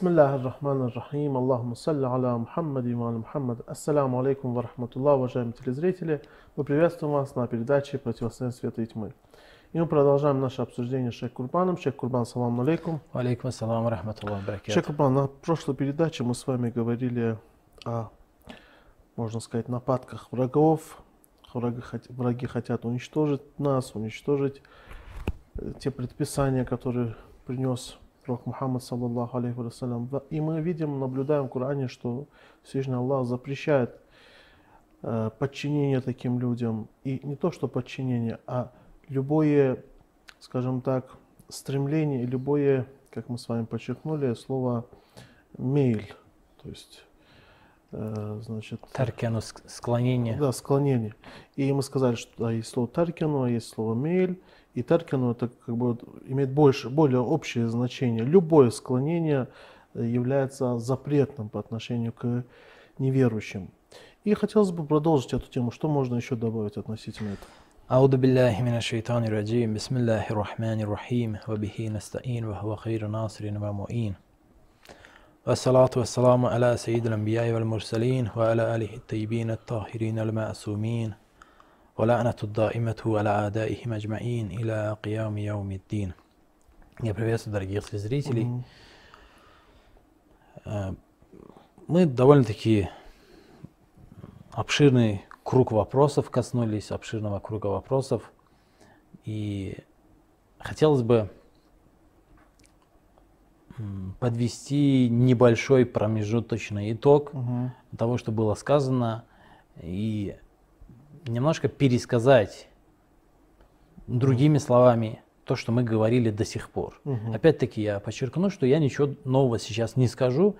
بسم الله الرحمن الرحيم اللهم صل على محمد وعلى محمد Ассаламу алейкум ва рахматуллах, уважаемые телезрители. Мы приветствуем вас на передаче «Противостояние света и тьмы». И мы продолжаем наше обсуждение с Шейх Курбаном. Шейх Курбан, салам алейкум. Алейкум ассалам рахматуллах баракату. Шейх Курбан, на прошлой передаче мы с вами говорили о, можно сказать, нападках врагов. Враги, хот- враги хотят уничтожить нас, уничтожить э, те предписания, которые принес пророк Мухаммад, саллаллаху алейхи вассалям. И мы видим, наблюдаем в Коране, что Всевышний Аллах запрещает э, подчинение таким людям. И не то, что подчинение, а любое, скажем так, стремление, любое, как мы с вами подчеркнули, слово мейль, то есть, э, значит, Таркяну ск- склонение. да, склонение. И мы сказали, что да, есть слово таркину, а есть слово мейль И таркину это как бы вот имеет больше, более общее значение. Любое склонение э, является запретным по отношению к неверующим. И хотелось бы продолжить эту тему. Что можно еще добавить относительно этого? أعوذ بالله من الشيطان الرجيم بسم الله الرحمن الرحيم وبه نستعين وهو خير ناصر ومعين والصلاة والسلام على سيد الأنبياء والمرسلين وعلى آله الطيبين الطاهرين المعصومين ولعنة الدائمة على أعدائهم أجمعين إلى قيام يوم الدين Я приветствую дорогих телезрителей. Мгм. Э, Мы довольно-таки обширный круг вопросов коснулись, обширного круга вопросов. И хотелось бы м, подвести небольшой промежуточный итог Мгм. того, что было сказано, и немножко пересказать другими словами то, что мы говорили до сих пор. Мгм. Опять-таки я подчеркну, что я ничего нового сейчас не скажу.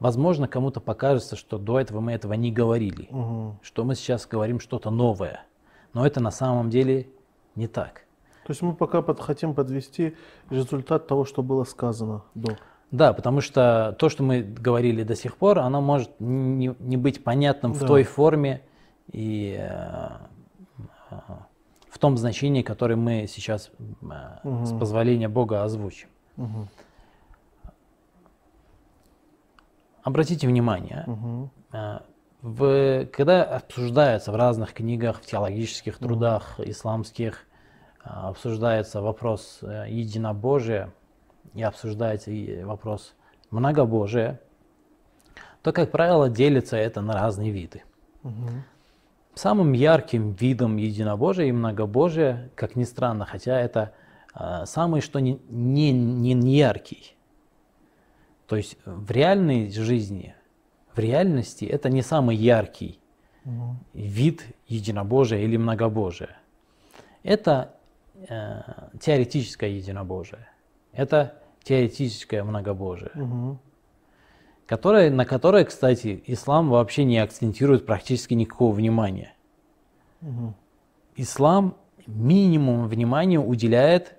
Возможно, кому-то покажется, что до этого мы этого не говорили, Мгм. что мы сейчас говорим что-то новое. Но это на самом деле не так. То есть мы пока под- хотим подвести результат того, что было сказано до. Да, потому что то, что мы говорили до сих пор, оно может не, не быть понятным в Да. той форме и э, в том значении, которое мы сейчас э, с позволения Бога озвучим. Мгм. Обратите внимание. Э, В, когда обсуждается в разных книгах, в теологических трудах исламских, э, обсуждается вопрос единобожия и обсуждается вопрос многобожия, то, как правило, делится это на разные виды. Мгм. Самым ярким видом единобожия и многобожия, как ни странно, хотя это э, самый что не, не, не не яркий. То есть в реальной жизни, в реальности это не самый яркий Мгм. вид единобожия или многобожия. Это э, теоретическое единобожие. Это теоретическое многобожие, Мгм. Которое, на которое, кстати, ислам вообще не акцентирует практически никакого внимания. Мгм. Ислам минимум внимания уделяет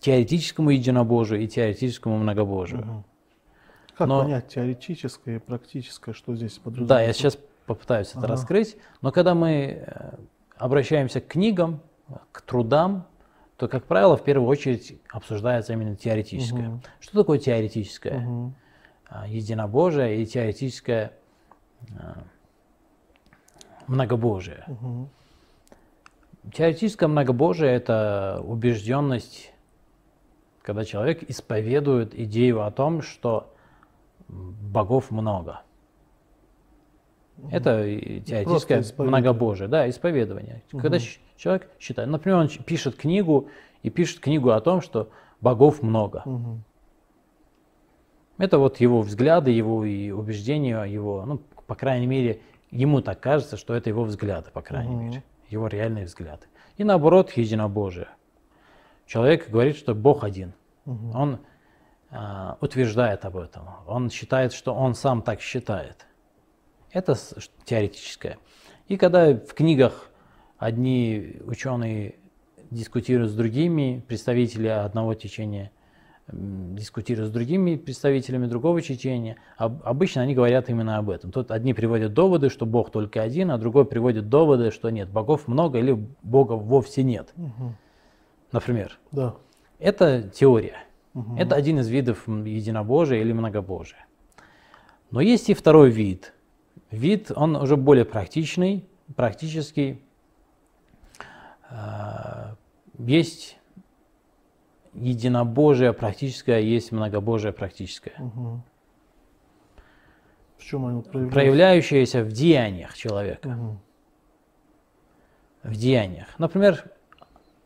теоретическому единобожию и теоретическому многобожию. Мгм. Как Но- понять теоретическое и практическое, что здесь Да, подразумевается? я сейчас попытаюсь это Ага. раскрыть, но когда мы э, обращаемся к книгам, к трудам, то, как правило, в первую очередь обсуждается именно теоретическое. Мгм. Что такое теоретическое? Мгм. А, Единобожие и теоретическое а, многобожие. Мгм. Теоретическое многобожие – это убежденность, когда человек исповедует идею о том, что богов много. Это и теоретическое многобожие, да, исповедование. Когда щ- человек считает, например, он пишет книгу и пишет книгу о том, что богов много. Мгм. Это вот его взгляды, его и убеждения, его, ну, по крайней мере, ему так кажется, что это его взгляды, по крайней Мгм. мере, его реальные взгляды. И наоборот, единобожие. Человек говорит, что Бог один. Мгм. Он а, утверждает об этом. Он считает, что он сам так считает. Это теоретическое. И когда в книгах одни ученые дискутируют с другими, представители одного течения м, дискутируют с другими представителями другого течения, об- обычно они говорят именно об этом. Тут одни приводят доводы, что Бог только один, а другой приводит доводы, что нет, богов много или Бога вовсе нет. Мгм. Например, Да. это теория. Мгм. Это один из видов единобожия или многобожия. Но есть и второй вид. Вид, он уже более практичный, практический. А, Есть единобожие практическое, есть многобожие практическое. Мгм. В чем они проявляются? Проявляющееся в деяниях человека. Мгм. в деяниях. Например,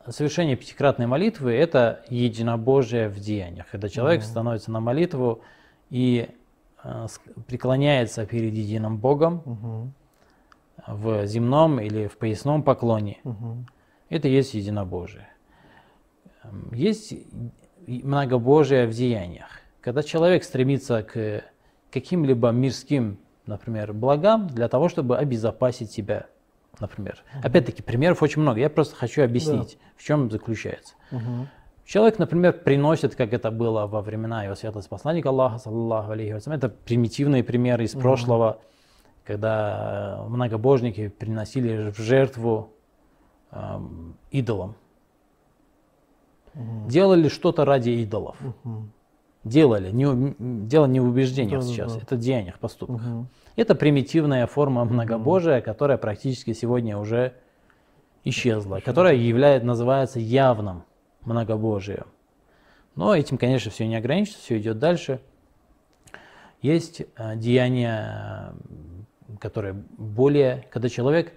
совершение пятикратной молитвы – это единобожие в деяниях, когда человек Мгм. становится на молитву и э, преклоняется перед единым Богом Мгм. в земном или в поясном поклоне. Мгм. Это есть единобожие. Есть многобожие в деяниях. Когда человек стремится к каким-либо мирским, например, благам для того, чтобы обезопасить себя, например. Опять-таки, примеров очень много. Я просто хочу объяснить, в чем заключается. Мгм. Человек, например, приносит, как это было во времена его святости посланника Аллаха, саллаллаху алейхи вассалям. Это примитивные примеры из Мгм. прошлого, когда э, многобожники приносили в жертву эм, идолам. Мгм. Делали что-то ради идолов. Мгм. Делали. Не, дело не в убеждениях Да-да-да. сейчас, это в деяниях, поступках. Мгм. Это примитивная форма многобожия, которая практически сегодня уже исчезла, которая является, называется явным многобожием. Но этим, конечно, все не ограничится, все идет дальше. Есть э, деяния, которые более, когда человек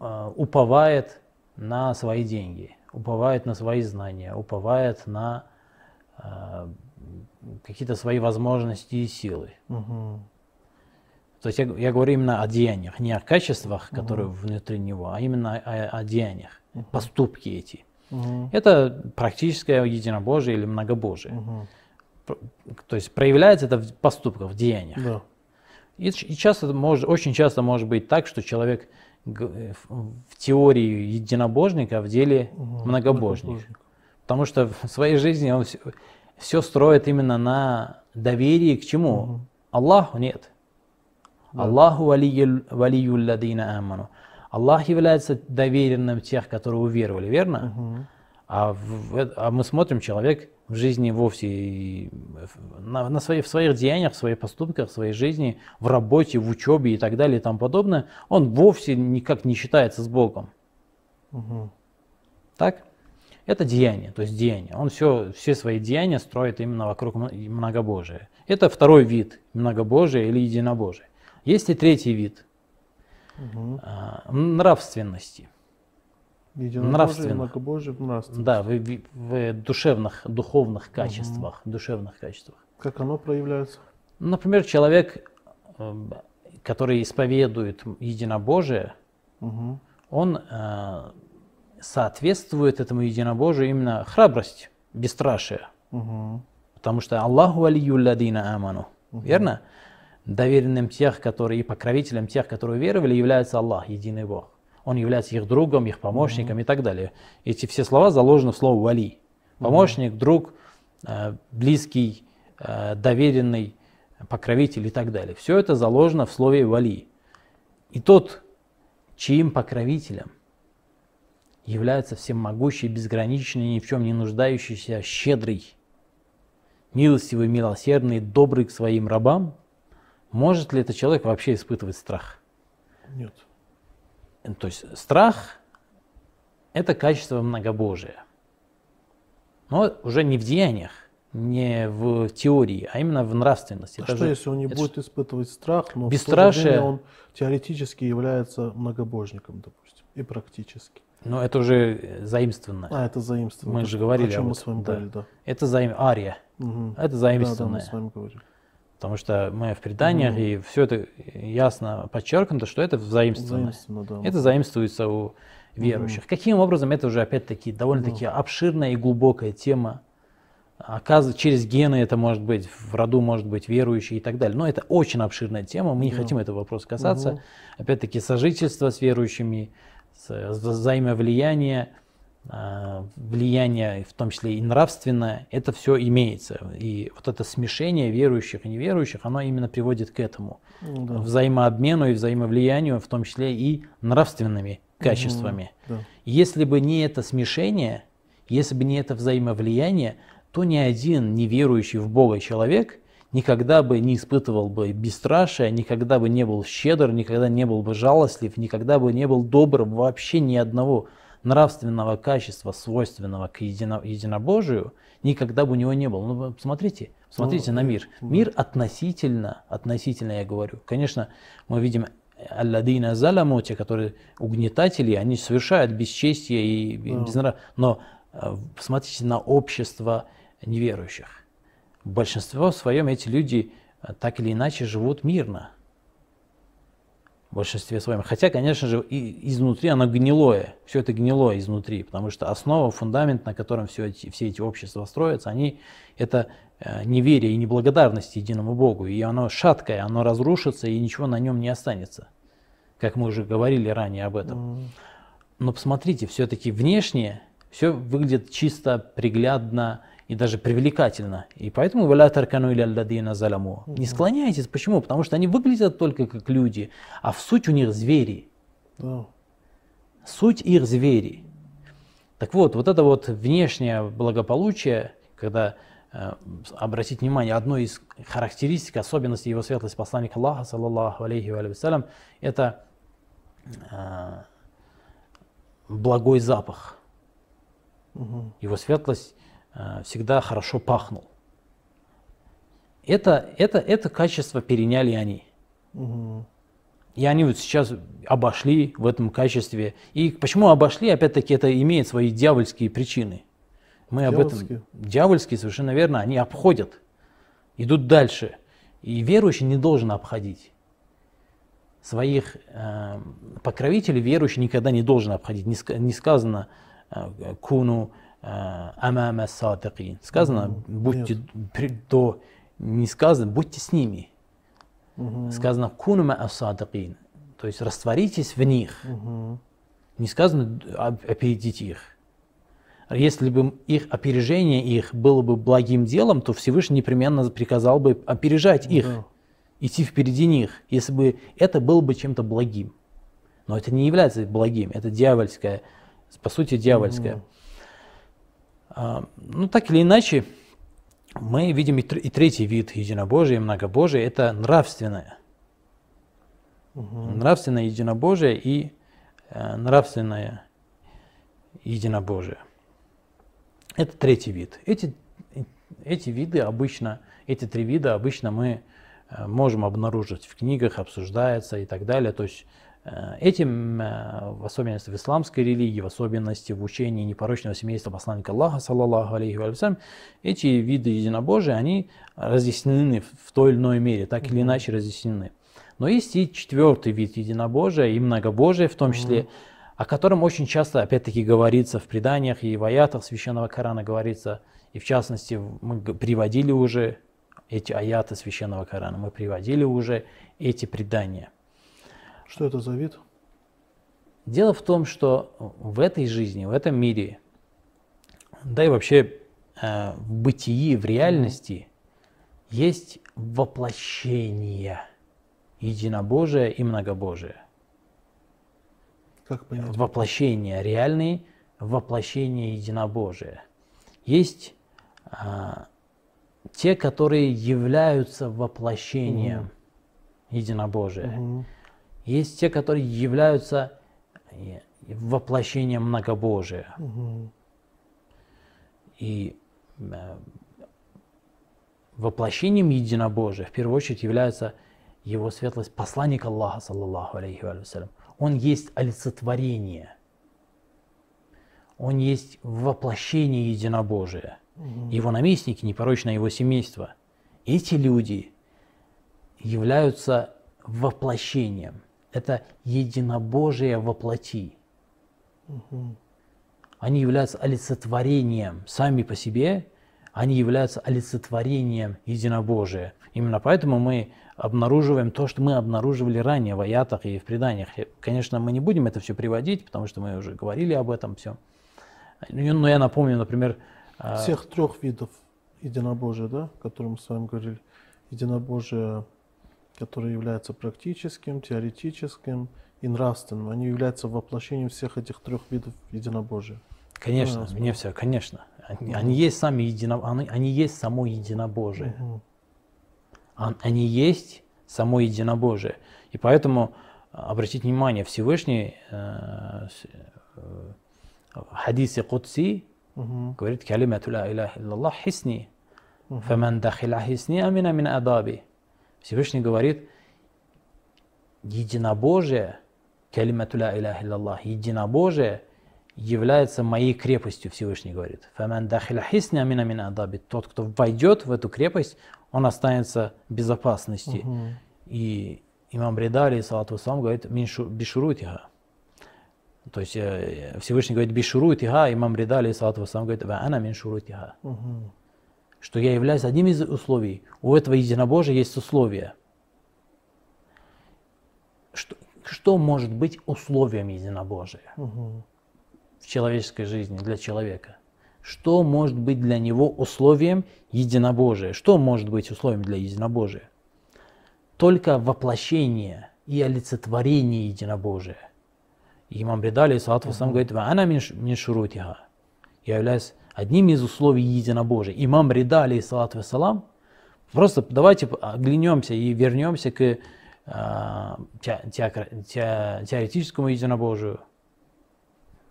э, уповает на свои деньги, уповает на свои знания, уповает на э, какие-то свои возможности и силы. Мгм. То есть я, я говорю именно о деяниях, не о качествах, которые внутри него, а именно о, о деяниях, поступки эти. Мгм. Это практическое единобожие или многобожие. П- То есть проявляется это в поступках, в деяниях. Да. И, и часто, может, очень часто может быть так, что человек в, в теории единобожника, а в деле Мгм. многобожник. Многобожник. Потому что в своей жизни он все, строит именно на доверии к чему? Мгм. Аллаху нет. Да. Аллаху валию ладина аману. Аллах является доверенным тех, которые уверовали, верно? Мгм. А, в- в- а мы смотрим, человек в жизни вовсе и на, на свои- в своих деяниях, в своих поступках, в своей жизни, в работе, в учебе и так далее и тому подобное, он вовсе никак не считается с Богом. Мгм. Так? Это деяние, то есть деяние. Он все, все свои деяния строит именно вокруг многобожия. Это второй вид многобожия или единобожия. Есть и третий вид а, нравственности. Единобожие, многобожие, нравственно. Да, в, в- в душевных, духовных качествах, душевных качествах. Как оно проявляется? Например, человек, э, который исповедует единобожие, Мгм. он э, соответствует этому единобожию именно храбрость, бесстрашие. Мгм. Потому что Аллаху алию ладина аману. Верно? Доверенным тех, которые и покровителем тех, которые веровали, является Аллах, единый Бог. Он является их другом, их помощником и так далее. Эти все слова заложены в слово вали. Помощник, друг, э, близкий, э, доверенный, покровитель и так далее. Все это заложено в слове вали. И тот, чьим покровителем является всемогущий, безграничный, ни в чем не нуждающийся, щедрый, милостивый, милосердный, добрый к своим рабам, может ли этот человек вообще испытывать страх? Нет. То есть страх – это качество многобожия. Но уже не в деяниях, не в теории, а именно в нравственности. А Это что, же- если он не будет испытывать страх, но в то же Бесстрашие. время он теоретически является многобожником, допустим, и практически? Но это уже заимствованное. А, это заимствование. Мы же говорили О чем об мы этом, с вами да. говорили, да. Это заим... ария. Мгм. Это Да, да, мы заимствованное. с вами говорили. Потому что мы в преданиях, Мгм. и все это ясно подчеркнуто, что это. Заимственно, да. Это заимствуется у верующих. Каким образом, это уже опять-таки довольно-таки обширная и глубокая тема. Оказывается, через гены это может быть, в роду может быть верующий и так далее. Но это очень обширная тема, мы не Да. хотим этого вопроса касаться. Мгм. Опять-таки, сожительство с верующими, взаимовлияние, влияние, в том числе и нравственное, это все имеется. И вот это смешение верующих и неверующих, оно именно приводит к этому Ну да. взаимообмену и взаимовлиянию, в том числе и нравственными качествами. Да. Если бы не это смешение, если бы не это взаимовлияние, то ни один неверующий в Бога человек никогда бы не испытывал бы бесстрашия, никогда бы не был щедр, никогда не был бы жалостлив, никогда бы не был добр вообще ни одного нравственного качества, свойственного к едино, единобожию, никогда бы у него не было. Ну, смотрите, смотрите ну, на мир. Мир относительно, относительно я говорю. Конечно, мы видим алладина заламу, те, которые угнетатели, они совершают бесчестие и безнрав... Но э, смотрите на общество неверующих. В большинстве своем эти люди э, так или иначе живут мирно. В большинстве своем. Хотя, конечно же, и изнутри оно гнилое. Все это гнилое изнутри. Потому что основа, фундамент, на котором все эти, все эти общества строятся, они, это э, неверие и неблагодарность единому Богу. И оно шаткое, оно разрушится, и ничего на нем не останется. Как мы уже говорили ранее об этом. Но посмотрите, все-таки внешне все выглядит чисто, приглядно, и даже привлекательно. И поэтому «Валя таркану или алладина заламу». Не склоняйтесь. Почему? Потому что они выглядят только как люди, а в суть у них звери. Да. Суть их звери. Так вот, вот это вот внешнее благополучие, когда э, обратить внимание, одной из характеристик, особенностей его светлости посланника Аллаха, саллаллаху алейхи ва вассалям, это э, благой запах. Угу. Его светлость всегда хорошо пахнул. Это, это, это качество переняли они. Угу. И они вот сейчас обошли в этом качестве. И почему обошли, опять-таки, это имеет свои дьявольские причины. Мы дьявольские. об этом... Дьявольские, совершенно верно. Они обходят, идут дальше. И верующий не должен обходить. Своих э, покровителей верующий никогда не должен обходить. Не, не сказано э, куну амама садыкин. Сказано, будьте до, не сказано, будьте с ними. Сказано, куну садыкин. То есть растворитесь в них. Не сказано, опередите их. Если бы их опережение их было бы благим делом, то Всевышний непременно приказал бы опережать их, да. идти впереди них, если бы это было бы чем-то благим. Но это не является благим, это дьявольское, по сути дьявольское. Угу. А, ну, так или иначе, мы видим и третий вид единобожия, многобожия – это нравственное. Угу. Нравственное единобожие и э, нравственное единобожие. Это третий вид. Эти, эти виды обычно, эти три вида обычно мы э, можем обнаружить в книгах, обсуждается и так далее. То есть этим, э, в особенности в исламской религии, в особенности в учении непорочного семейства посланника Аллаха, саллаллаху алейхи вассалям, эти виды единобожия, они разъяснены в той или иной мере, так или иначе разъяснены. Но есть и четвертый вид единобожия, и многобожия в том числе, о котором очень часто, опять-таки, говорится в преданиях и в аятах Священного Корана говорится, и в частности, мы приводили уже эти аяты Священного Корана, мы приводили уже эти предания. Что это за вид? Дело в том, что в этой жизни, в этом мире, да и вообще э, в бытии, в реальности есть воплощение единобожия и многобожия. Как понять? Воплощение реальное, воплощение единобожия. Есть э, те, которые являются воплощением угу. единобожия. Угу. Есть те, которые являются э, воплощением многобожия. И э, воплощением единобожия в первую очередь является его светлость посланник Аллаха, саллаллаху алейхи вассалям. Он есть олицетворение. Он есть воплощение единобожия. Угу. Его наместники, непорочное его семейство. Эти люди являются воплощением это единобожие во плоти. Угу. Они являются олицетворением сами по себе, они являются олицетворением единобожия. Именно поэтому мы обнаруживаем то, что мы обнаруживали ранее в аятах и в преданиях. Конечно, мы не будем это все приводить, потому что мы уже говорили об этом все. Но я напомню, например... А, Всех трех видов единобожия, да, о котором мы с вами говорили. Единобожие которые являются практическим, теоретическим и нравственным. Они являются воплощением всех этих трех видов единобожия. Конечно, мне все, конечно. Они, они есть сами едино, они, они есть само единобожие. Ан- Они есть само единобожие. И поэтому, а, обратите внимание, Всевышний э, э, в хадисе Кудси Мгм. говорит «Калимату ла иляха иллаллах хисни, фаман дахиля хисни амина мин адаби». Всевышний говорит единобожие, калимату ла иляха иллаллах, единобожие является моей крепостью, Всевышний говорит. Адаби. Тот, кто войдет в эту крепость, он останется в безопасности. Мгм. И имам Бреда, алейхиссалату вассалам, говорит, «Мин бишурутиха. То есть э, Всевышний говорит, бишурутиха, имам Бреда, алейхиссалату вассалам, говорит, ва ана мин шурутиха. Что я являюсь одним из условий. У этого единобожия есть условия. Что, что может быть условием единобожия Мгм. в человеческой жизни для человека? Что может быть для него условием единобожия? Что может быть условием для единобожия? Только воплощение и олицетворение единобожия. И имам Бредали, салату сам говорит, «Ва ана мин шурутиха». Я являюсь одним из условий единобожия. Имам Рида, алейхиссалату вассалам, просто давайте оглянемся и вернемся к а, те- те- теоретическому единобожию.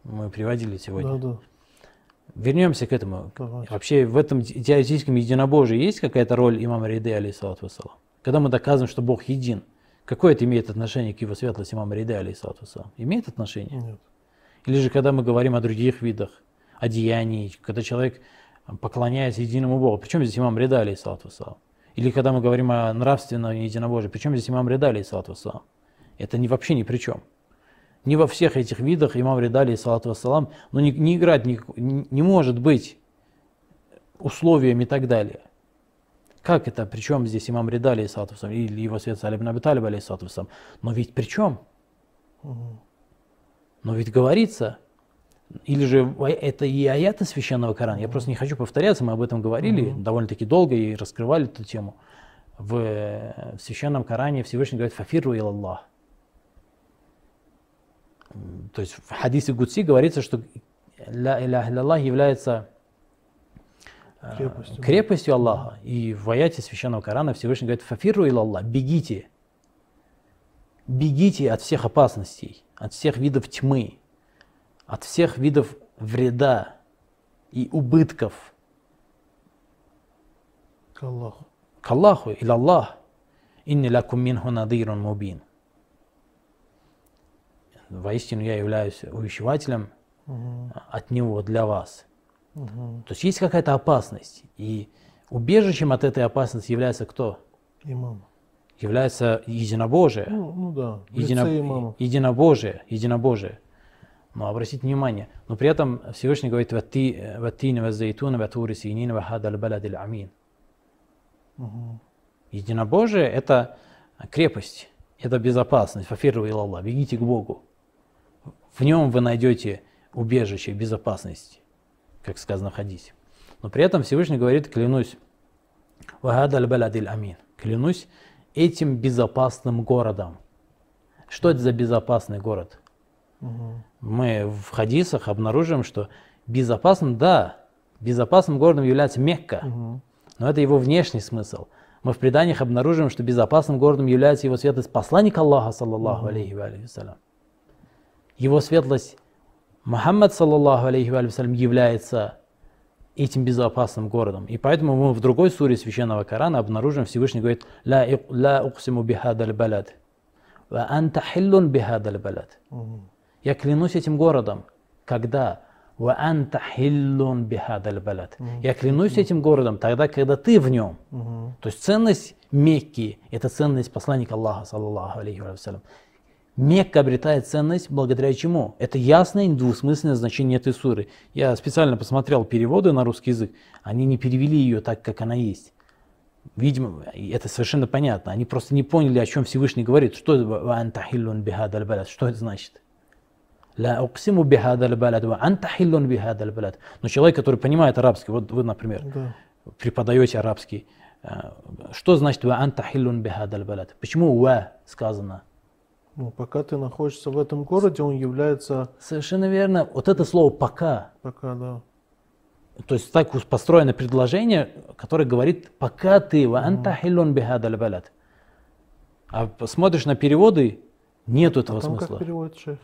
Мы приводили сегодня. Да, да. Вернемся к этому. Давайте. Вообще в этом те- теоретическом единобожии есть какая-то роль имама Риды, алейхиссалату вассалам? Когда мы доказываем, что Бог един, какое это имеет отношение к его светлости имама Риды, алейхиссалату вассалам? Имеет отношение? Нет. Или же когда мы говорим о других видах, о деянии, когда человек поклоняется единому Богу. Причем здесь имам Рида, алейхиссалату вассалам? Или когда мы говорим о нравственном единобожии, причем здесь имам Рида, алейхиссалату вассалам? Это не, вообще ни при чем. Не во всех этих видах имам Рида, алейхиссалату вассалам, но не, не играть, не, не может быть условием и так далее. Как это? Причем здесь имам Рида, алейхиссалату вассалам, или его свет Али ибн Аби Талиб, алейхиссалату вассалам? Но ведь при чем? Но ведь говорится, или же в- это и аяты священного Корана. Я просто не хочу повторяться, мы об этом говорили довольно-таки долго и раскрывали эту тему. В, э, в священном Коране Всевышний говорит «фафиру Аллах». То есть в хадисе Гудси говорится, что «ля иляха илlallah» является э, Крепостью, крепостью Аллаха. И в аяте священного Корана Всевышний говорит «фафиру Аллах», «бегите». Бегите от всех опасностей, от всех видов тьмы, от всех видов вреда и убытков К Аллаху. к Аллаху или Аллах. Инни лакум минху надирун мубин. Воистину я являюсь увещевателем Мгм. от него для вас. Мгм. То есть есть какая-то опасность. И убежищем от этой опасности является кто? Имам. Является единобожие. Ну, ну да. Едино- имама. единобожие, единобожие. Но обратите внимание, но при этом Всевышний говорит «Ватти- «Ваттини ваззайтуна ватури синин вахада аль-балад аль-амин». Мгм. Единобожие – это крепость, это безопасность. Фафиру Аллах, бегите к Богу. В нем вы найдете убежище, безопасность, как сказано в хадисе. Но при этом Всевышний говорит, клянусь, «Вахада аль-балад аль-амин». Клянусь этим безопасным городом. Что это за безопасный город? Мгм. Мы в хадисах обнаружим, что безопасным, да, безопасным городом является Мекка, Мгм. но это его внешний смысл. Мы в преданиях обнаружим, что безопасным городом является его светлость посланник Аллаха, саллаллаху алейхи ва алейхи вассалям. Его светлость Мухаммад, саллаллаху алейхи ва является этим безопасным городом. И поэтому мы в другой суре Священного Корана обнаружим, Всевышний говорит, «Ла ла уксиму бихадаль балад, ва анта хиллун бихадаль балад». Мгм. Я клянусь этим городом. Когда? Я клянусь этим городом тогда, когда ты в нем. То есть ценность Мекки – это ценность посланника Аллаха, саллаллаху алейхи вассалям. Мекка обретает ценность благодаря чему? Это ясное недвусмысленное значение этой суры. Я специально посмотрел переводы на русский язык. Они не перевели ее так, как она есть. Видимо, и это совершенно понятно. Они просто не поняли, о чем Всевышний говорит. Что это? Что это значит? «Ла уксиму бихадаль балад, ва анта хиллун бихадаль балад». Но человек, который понимает арабский, вот вы, например, Да. преподаете арабский, э, что значит «ва анта хиллун бихадаль балад»? Почему «ва» сказано? Ну, пока ты находишься в этом городе, он является Совершенно верно. Вот это слово «пока». пока, да. То есть так построено предложение, которое говорит «пока ты ва анта хиллун бихадаль балад». А посмотришь на переводы, нет этого А там смысла. как переводит шейх?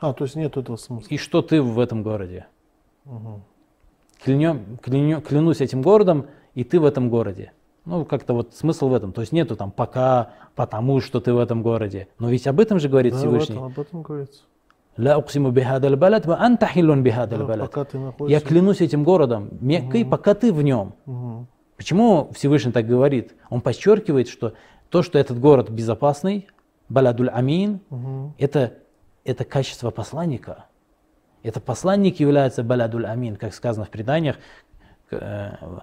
А, то есть нет этого смысла. И что ты в этом городе? Мгм. Клянем- кляню- клянусь этим городом, и ты в этом городе. Ну, как-то вот смысл в этом. То есть нету там пока, потому что ты в этом городе. Но ведь об этом же говорит Да, Всевышний. этом, об этом говорится. «Ла уқсиму бихадаль балад ва анта хиллун бихадаль Да, балад». пока ты Я клянусь этим городом, Меккой, пока ты в нем. Мгм. Почему Всевышний так говорит? Он подчеркивает, что то, что этот город безопасный, Баладуль Амин, Мгм. это, это качество посланника. Это посланник является Баладуль Амин, как сказано в преданиях. к- э,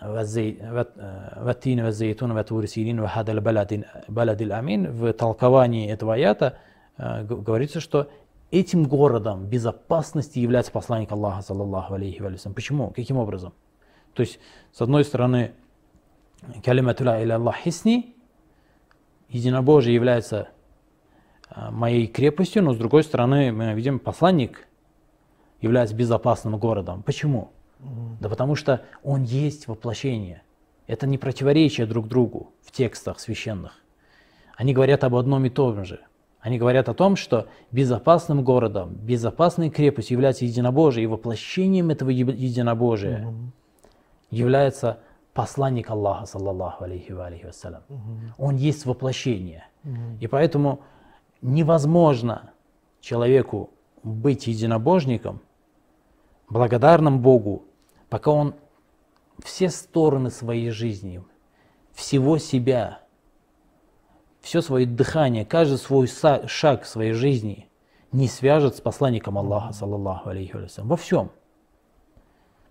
«Ваззей- ват- э, «Ваттин ваззейтун ватур синин вахадаль баладин- баладиль амин» В толковании этого аята э, говорится, что этим городом безопасности является посланник Аллаха, саллаллаху алейхи ва салям. Почему? Каким образом? То есть, с одной стороны, калимату ла иля Аллах хисни, единобожие является моей крепостью, но с другой стороны, мы видим, посланник является безопасным городом. Почему? Да потому что он есть воплощение. Это не противоречие друг другу в текстах священных. Они говорят об одном и том же. Они говорят о том, что безопасным городом, безопасной крепостью является единобожие, и воплощением этого единобожия является посланник Аллаха, саллаллаху алейхи ва алейхи вассалям. Он есть воплощение. И поэтому невозможно человеку быть единобожником, благодарным Богу, пока он все стороны своей жизни, всего себя, все свое дыхание, каждый свой шаг в своей жизни не свяжет с посланником Аллаха, саллаллаху алейхи. Во всем.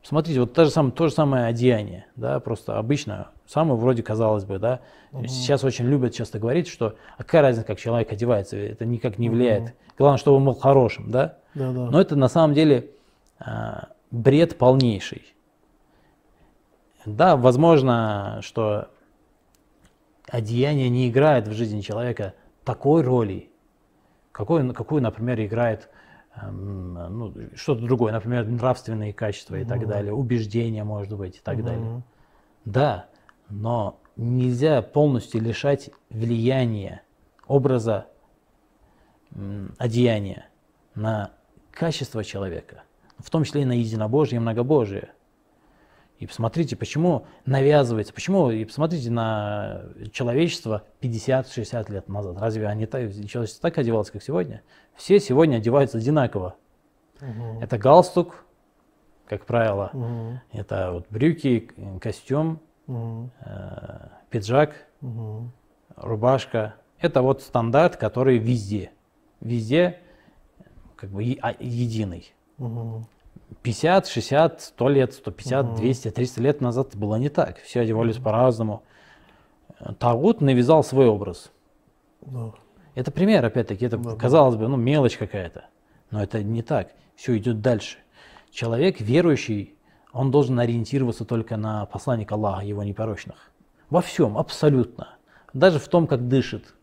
Смотрите, вот то же самое, то же самое одеяние, да, просто обычно, самое вроде казалось бы, да, сейчас очень любят часто говорить, что а какая разница, как человек одевается, это никак не влияет. Главное, чтобы он был хорошим, да. Да, да. Но это на самом деле а, бред полнейший. Да, возможно, что одеяние не играет в жизни человека такой роли, какой, какую, например, играет ну, что-то другое, например, нравственные качества и так далее, убеждения, может быть, и так далее. Да, но нельзя полностью лишать влияния образа одеяния на качество человека, в том числе и на единобожие и многобожие. И посмотрите, почему навязывается, почему, и посмотрите на человечество 50-60 лет назад. Разве они так, человечество так одевалось, как сегодня? Все сегодня одеваются одинаково. Мгм. Это галстук, как правило, Мгм. это вот брюки, костюм, Мгм. э, пиджак, Мгм. рубашка. Это вот стандарт, который везде. Везде как бы а- единый. Мгм. 50, 60, 100 лет, 150, Мгм. 200, 300 лет назад было не так. Все одевались по-разному. Э, Тагут навязал свой образ. Да. Это пример, опять-таки, это, Да, казалось бы, ну, мелочь какая-то. Но это не так. Все идет дальше. Человек верующий, он должен ориентироваться только на посланника Аллаха, его непорочных. Во всем, абсолютно. Даже в том, как дышит.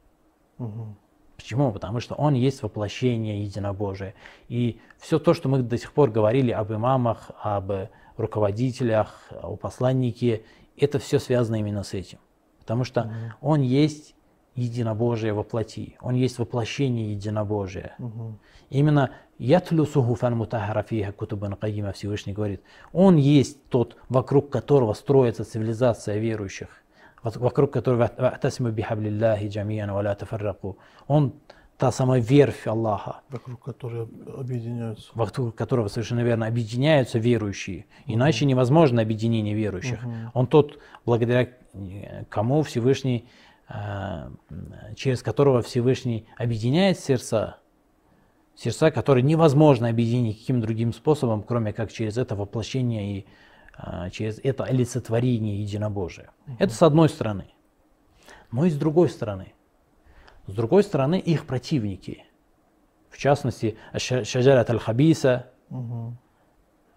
Мгм. Почему? Потому что он есть воплощение единобожия. И все то, что мы до сих пор говорили об имамах, об руководителях, о посланнике, это все связано именно с этим. Потому что он есть единобожие воплоти. Он есть воплощение единобожия. Мгм. Именно ятлю сугуфан мутахара фиха кутубан кайима Всевышний говорит. Он есть тот, вокруг которого строится цивилизация верующих, вокруг которого «Ва'тасиму бихаблиллахи джамиян ва ла тафарраку». Он та самая верфь Аллаха, Вокруг которой объединяются. вокруг которого совершенно верно объединяются верующие. Иначе невозможно объединение верующих. Мгм. Он тот, благодаря кому Всевышний, э, через которого Всевышний объединяет сердца, сердца, которые невозможно объединить каким другим способом, кроме как через это воплощение и через это олицетворение единобожия. Это с одной стороны. Но и с другой стороны. С другой стороны, их противники. В частности, Ша- Шаджарат аль-Хабиса,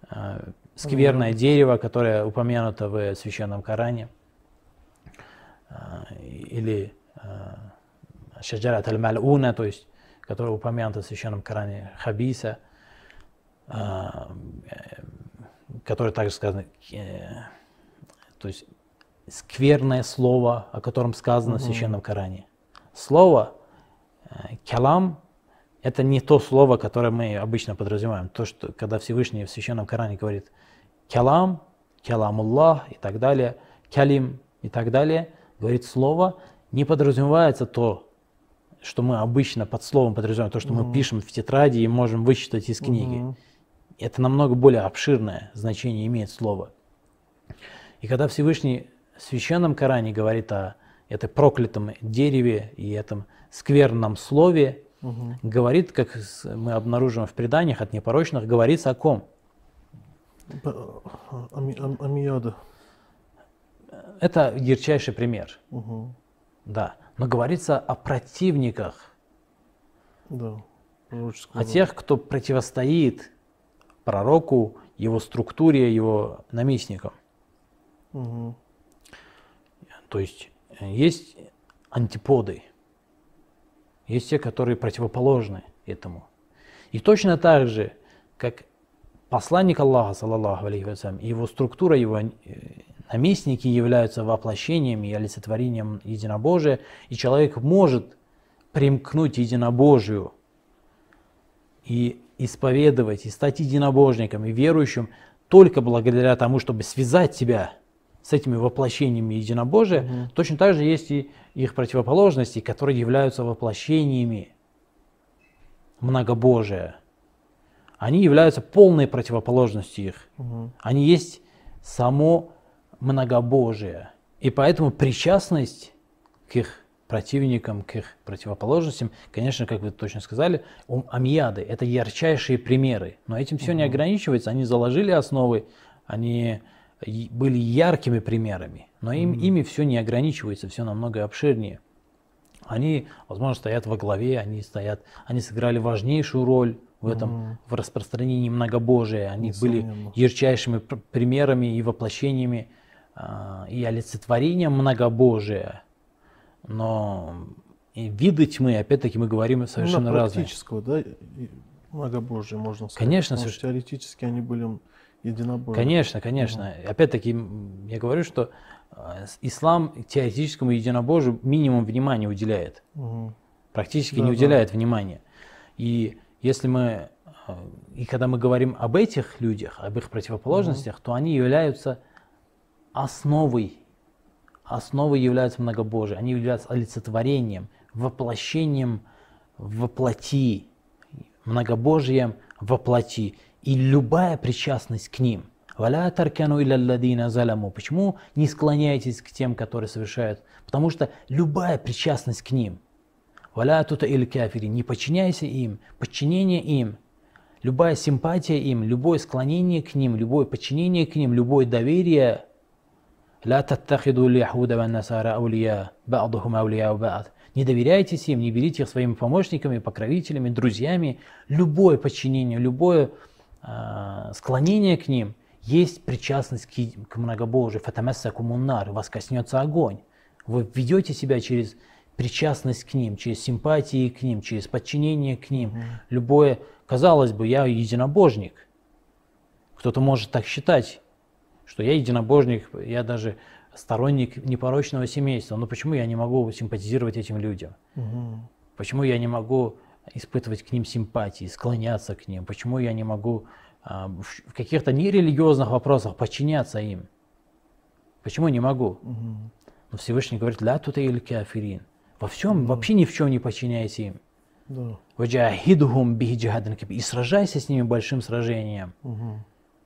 э, скверное дерево, которое упомянуто в Священном Коране, э, или шаджарат аль-мал'уна, то есть, которая упомянута в Священном Коране, хабиса, который также сказано, э, то есть скверное слово, о котором сказано угу. в Священном Коране. Слово э, калам – это не то слово, которое мы обычно подразумеваем. То, что когда Всевышний в Священном Коране говорит калам, каламуллах и так далее, калим и так далее, говорит слово, не подразумевается то, что мы обычно под словом подразумеваем, то, что угу. мы пишем в тетради и можем вычитать из книги. Угу. Это намного более обширное значение имеет слово. И когда Всевышний в Священном Коране говорит о этом проклятом дереве и этом скверном слове, угу. говорит, как мы обнаружим в преданиях от непорочных, говорится о ком? Амияда. Это ярчайший пример. Угу. Да. Но говорится о противниках. Да. О тех, кто противостоит пророку, его структуре, его наместникам. Угу. То есть э, есть антиподы, есть те, которые противоположны этому. И точно так же, как посланник Аллаха, саллаллаху алейхи вассалям, его структура, его э, наместники являются воплощением и олицетворением единобожия, и человек может примкнуть единобожию и исповедовать, и стать единобожником, и верующим только благодаря тому, чтобы связать себя с этими воплощениями единобожия, угу. точно так же есть и их противоположности, которые являются воплощениями многобожия. Они являются полной противоположностью их. Угу. Они есть само многобожие. И поэтому причастность к их противникам, к их противоположностям, конечно, как вы точно сказали, амияды – это ярчайшие примеры. Но этим все угу. не ограничивается. Они заложили основы, они были яркими примерами, но им, mm-hmm. ими все не ограничивается, все намного обширнее. Они, возможно, стоят во главе, они стоят, они сыграли важнейшую роль в этом, mm-hmm. в распространении многобожия. Они были ярчайшими примерами и воплощениями э, и олицетворением многобожия. Но и виды тьмы, опять-таки, мы говорим совершенно ну, разные. Да, многобожия, можно сказать. Конечно, Потому что теоретически они были единобожие. Конечно, конечно. Угу. Опять-таки, я говорю, что э, ислам теоретическому единобожию минимум внимания уделяет. Угу. Практически да, не уделяет да. внимания. И если мы, э, и когда мы говорим об этих людях, об их противоположностях, угу. то они являются основой, основой являются многобожие, они являются олицетворением, воплощением воплоти, многобожием воплоти и любая причастность к ним. Почему не склоняетесь к тем, которые совершают? Потому что любая причастность к ним. Валя тута иль кафири. Не подчиняйся им. Подчинение им. Любая симпатия им, любое склонение к ним, любое подчинение к ним, любое доверие. «Ля таттахиду ляхуда ван насара بعضهم ба'духум аулия ба'д». Не доверяйтесь им, не берите их своими помощниками, покровителями, друзьями. Любое подчинение, любое э, склонение к ним есть причастность к, к многобожию. Фатамесса кумуннар, вас коснется огонь. Вы ведете себя через причастность к ним, через симпатии к ним, через подчинение к ним. Mm-hmm. Любое, казалось бы, я единобожник. Кто-то может так считать, что я единобожник, я даже сторонник непорочного семейства. Но почему я не могу симпатизировать этим людям? Угу. Почему я не могу испытывать к ним симпатии, склоняться к ним? Почему я не могу а, в каких-то нерелигиозных вопросах подчиняться им? Почему не могу? Угу. Но Всевышний говорит, ля тута или кафирин. Во всем, угу. вообще ни в чем не подчиняйся им. Да. И сражайся с ними большим сражением. Угу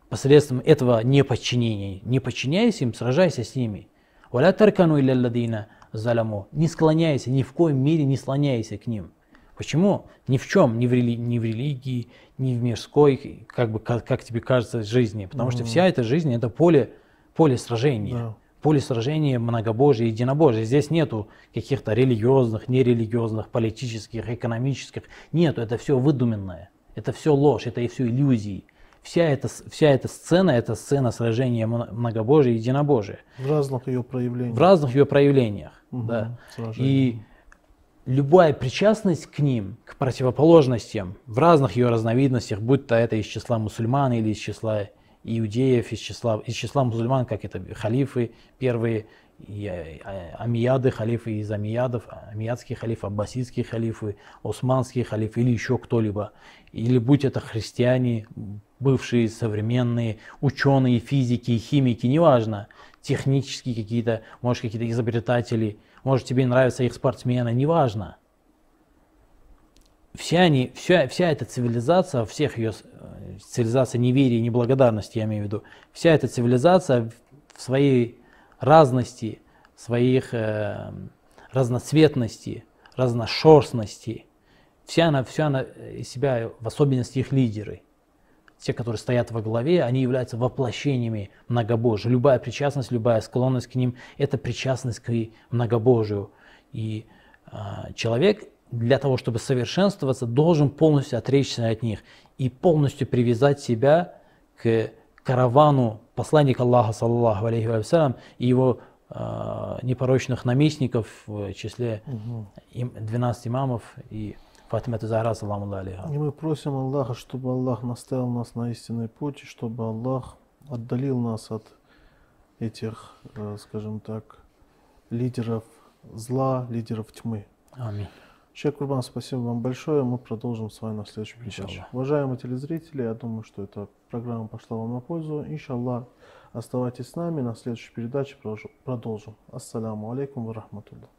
посредством этого неподчинения. Не подчиняйся им, сражайся с ними. Валя таркану илля заляму. Не склоняйся, ни в коем мере не слоняйся к ним. Почему? Ни в чем, ни в, рели, ни в религии, ни в мирской, как, бы, как, как тебе кажется, жизни. Потому mm-hmm. что вся эта жизнь это поле, поле сражения. Yeah. Поле сражения многобожия, единобожия. Здесь нету каких-то религиозных, нерелигиозных, политических, экономических. Нету, это все выдуменное. Это все ложь, это и все иллюзии вся эта, вся эта сцена, это сцена сражения многобожия и единобожия. В разных ее проявлениях. В разных ее проявлениях, угу, да. И любая причастность к ним, к противоположностям, в разных ее разновидностях, будь то это из числа мусульман или из числа иудеев, из числа, из числа мусульман, как это халифы первые, и а, амияды, халифы из амиядов, амиядские халифы, аббасидские халифы, османские халифы или еще кто-либо. Или будь это христиане, бывшие, современные, ученые, физики, химики, неважно, технические какие-то, может какие-то изобретатели, может тебе нравятся их спортсмены, неважно. Все они, вся, вся эта цивилизация, всех ее э, цивилизация неверия и неблагодарности, я имею в виду, вся эта цивилизация в своей разности, своих э, разноцветности, разношерстности, вся она, вся она из себя, в особенности их лидеры, те, которые стоят во главе, они являются воплощениями многобожия. Любая причастность, любая склонность к ним – это причастность к многобожию. И э, человек для того, чтобы совершенствоваться, должен полностью отречься от них и полностью привязать себя к каравану посланника Аллаха, саллаллаху алейхи вассалям, и его э, непорочных наместников в числе угу. 12 имамов и Фатима Захра, саламу алейха. И мы просим Аллаха, чтобы Аллах наставил нас на истинный путь, и чтобы Аллах отдалил нас от этих, э, скажем так, лидеров зла, лидеров тьмы. Аминь. Шейх Курбан, спасибо вам большое. Мы продолжим с вами на следующем передаче. Уважаемые телезрители, я думаю, что эта программа пошла вам на пользу. Иншаллах, оставайтесь с нами. На следующей передаче продолжим. Ассаляму алейкум ва рахматуллах.